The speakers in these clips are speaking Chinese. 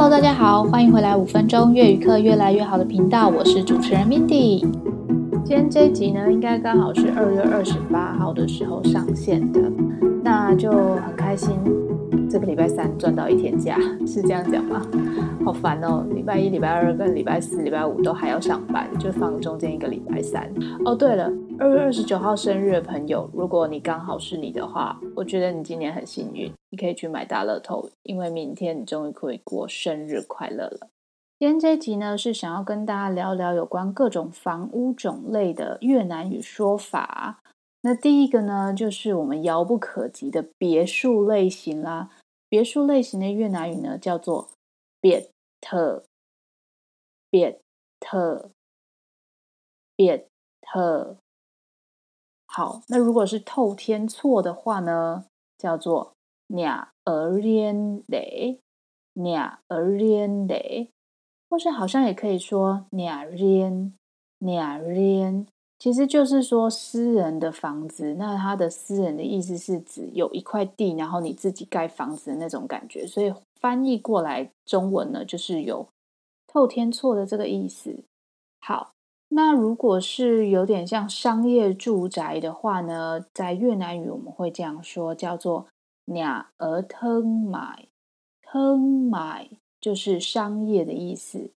Hello，大家好，欢迎回来五分钟粤语课越来越好的频道，我是主持人 Mindy。今天这一集呢，应该刚好是二月二十八号的时候上线的，那就很开心。这个礼拜三赚到一天假，是这样讲吗？好烦哦！礼拜一、礼拜二跟礼拜四、礼拜五都还要上班，就放中间一个礼拜三。哦，对了，二月二十九号生日的朋友，如果你刚好是你的话，我觉得你今年很幸运，你可以去买大乐透，因为明天你终于可以过生日快乐了。今天这一集呢，是想要跟大家聊聊有关各种房屋种类的越南语说法。那第一个呢，就是我们遥不可及的别墅类型啦。别墅类型的越南语呢，叫做别特，别特，别特。好，那如果是透天厝的话呢，叫做 nhà riêng lẻ，nhà ở riêng lẻ，或是好像也可以说 nhà riêng，nhà riêng。其实就是说私人的房子，那它的私人的意思是指有一块地，然后你自己盖房子的那种感觉，所以翻译过来中文呢，就是有透天厝的这个意思。好，那如果是有点像商业住宅的话呢，在越南语我们会这样说，叫做 nhà ở thương mại，thương mại 就是商业的意思。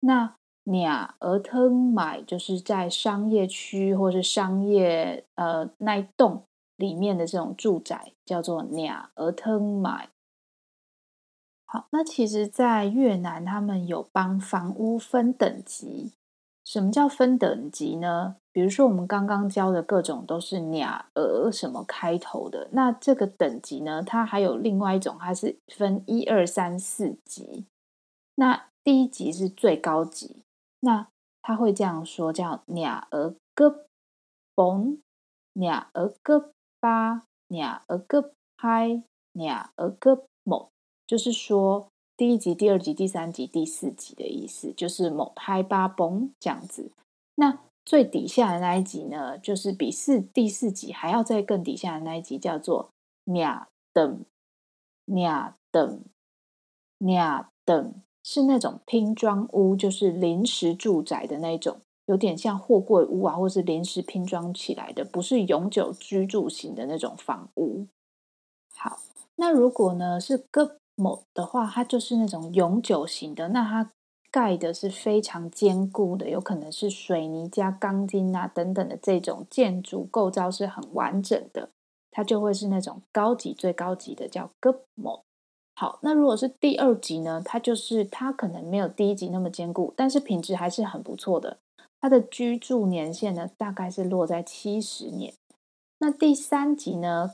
那 nhà ở thương mại 就是在商业区或是商业呃那一栋里面的这种住宅，叫做 nhà ở thương mại。好，那其实，在越南他们有帮房屋分等级。什么叫分等级呢？比如说我们刚刚教的各种都是 nhà ở 什么开头的，那这个等级呢，它还有另外一种，它是分一二三四级。那第一级是最高级。那他会这样说，叫 nhà ở cấp bốn, nhà ở cấp ba, nhà ở cấp hai, nhà ở cấp một，就是说第一集、第二集、第三集、第四集的意思，就是 một hai ba bốn 这样子。那最底下的那一集呢，就是比四第四集还要再更底下的那一集，叫做 nhà tầng, nhà tầng, nhà tầng。是那种拼装屋，就是临时住宅的那种，有点像货柜屋啊，或是临时拼装起来的，不是永久居住型的那种房屋。好，那如果呢是各某的话，它就是那种永久型的，那它盖的是非常坚固的，有可能是水泥加钢筋啊等等的这种建筑构造是很完整的，它就会是那种高级最高级的，叫 cấp một。好，那如果是第二级呢？它就是它可能没有第一级那么坚固，但是品质还是很不错的。它的居住年限呢，大概是落在七十年。那第三级呢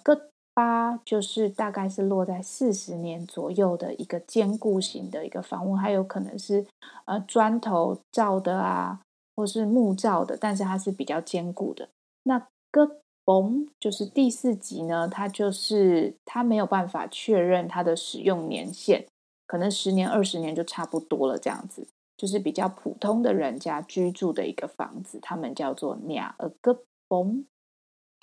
八就是大概是落在四十年左右的一个坚固型的一个房屋，还有可能是呃砖头造的啊，或是木造的，但是它是比较坚固的。那 cấp bốn 就是第四级呢，它就是它没有办法确认它的使用年限，可能十年、二十年就差不多了，这样子就是比较普通的人家居住的一个房子，他们叫做 nhà ở cấp bốn。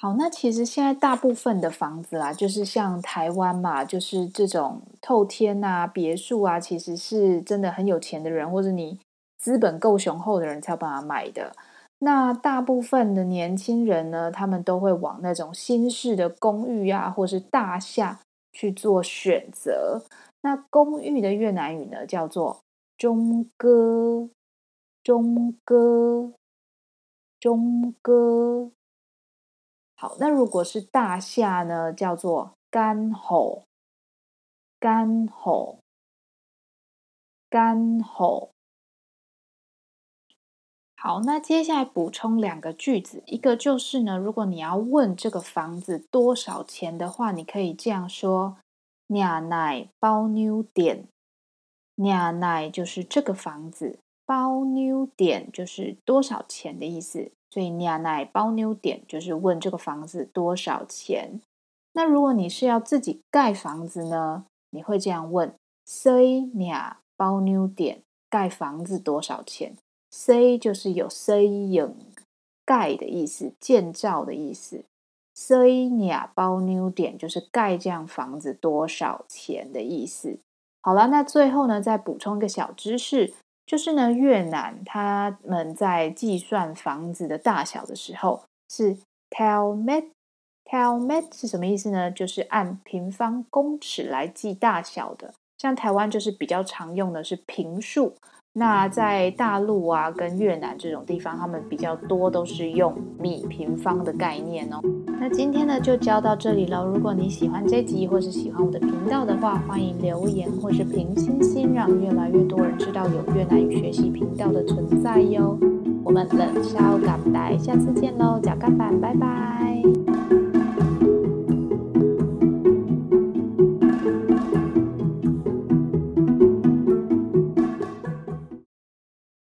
好，那其实现在大部分的房子啊，就是像台湾嘛，就是这种透天啊、别墅啊，其实是真的很有钱的人或者你资本够雄厚的人才有办法买的。那大部分的年轻人呢，他们都会往那种新式的公寓啊，或是大厦去做选择。那公寓的越南语呢，叫做中哥，中哥，中哥。好，那如果是大厦呢，叫做干吼，干吼，干吼。好，那接下来补充两个句子，一个就是呢，如果你要问这个房子多少钱的话，你可以这样说：nhà này bao nhiêu tiền？nhà này 就是这个房子包妞点就是多少钱的意思，所以 nhà này bao nhiêu tiền 就是问这个房子多少钱。那如果你是要自己盖房子呢，你会这样问：xây nhà bao nhiêu tiền？盖房子多少钱？say 就是有 xây dựng 盖的意思，建造的意思。xây nhà bao nhiêu tiền 就是盖这样房子多少钱的意思。好了，那最后呢，再补充一个小知识，就是呢，越南他们在计算房子的大小的时候是 t e l m e t t e l m e t 是什么意思呢？就是按平方公尺来计大小的。像台湾就是比较常用的是平数，那在大陆啊跟越南这种地方，他们比较多都是用米平方的概念哦。那今天呢就教到这里了。如果你喜欢这集或是喜欢我的频道的话，欢迎留言或是评星星，让越来越多人知道有越南语学习频道的存在哟。我们冷笑港台，下次见喽，脚干板，拜拜。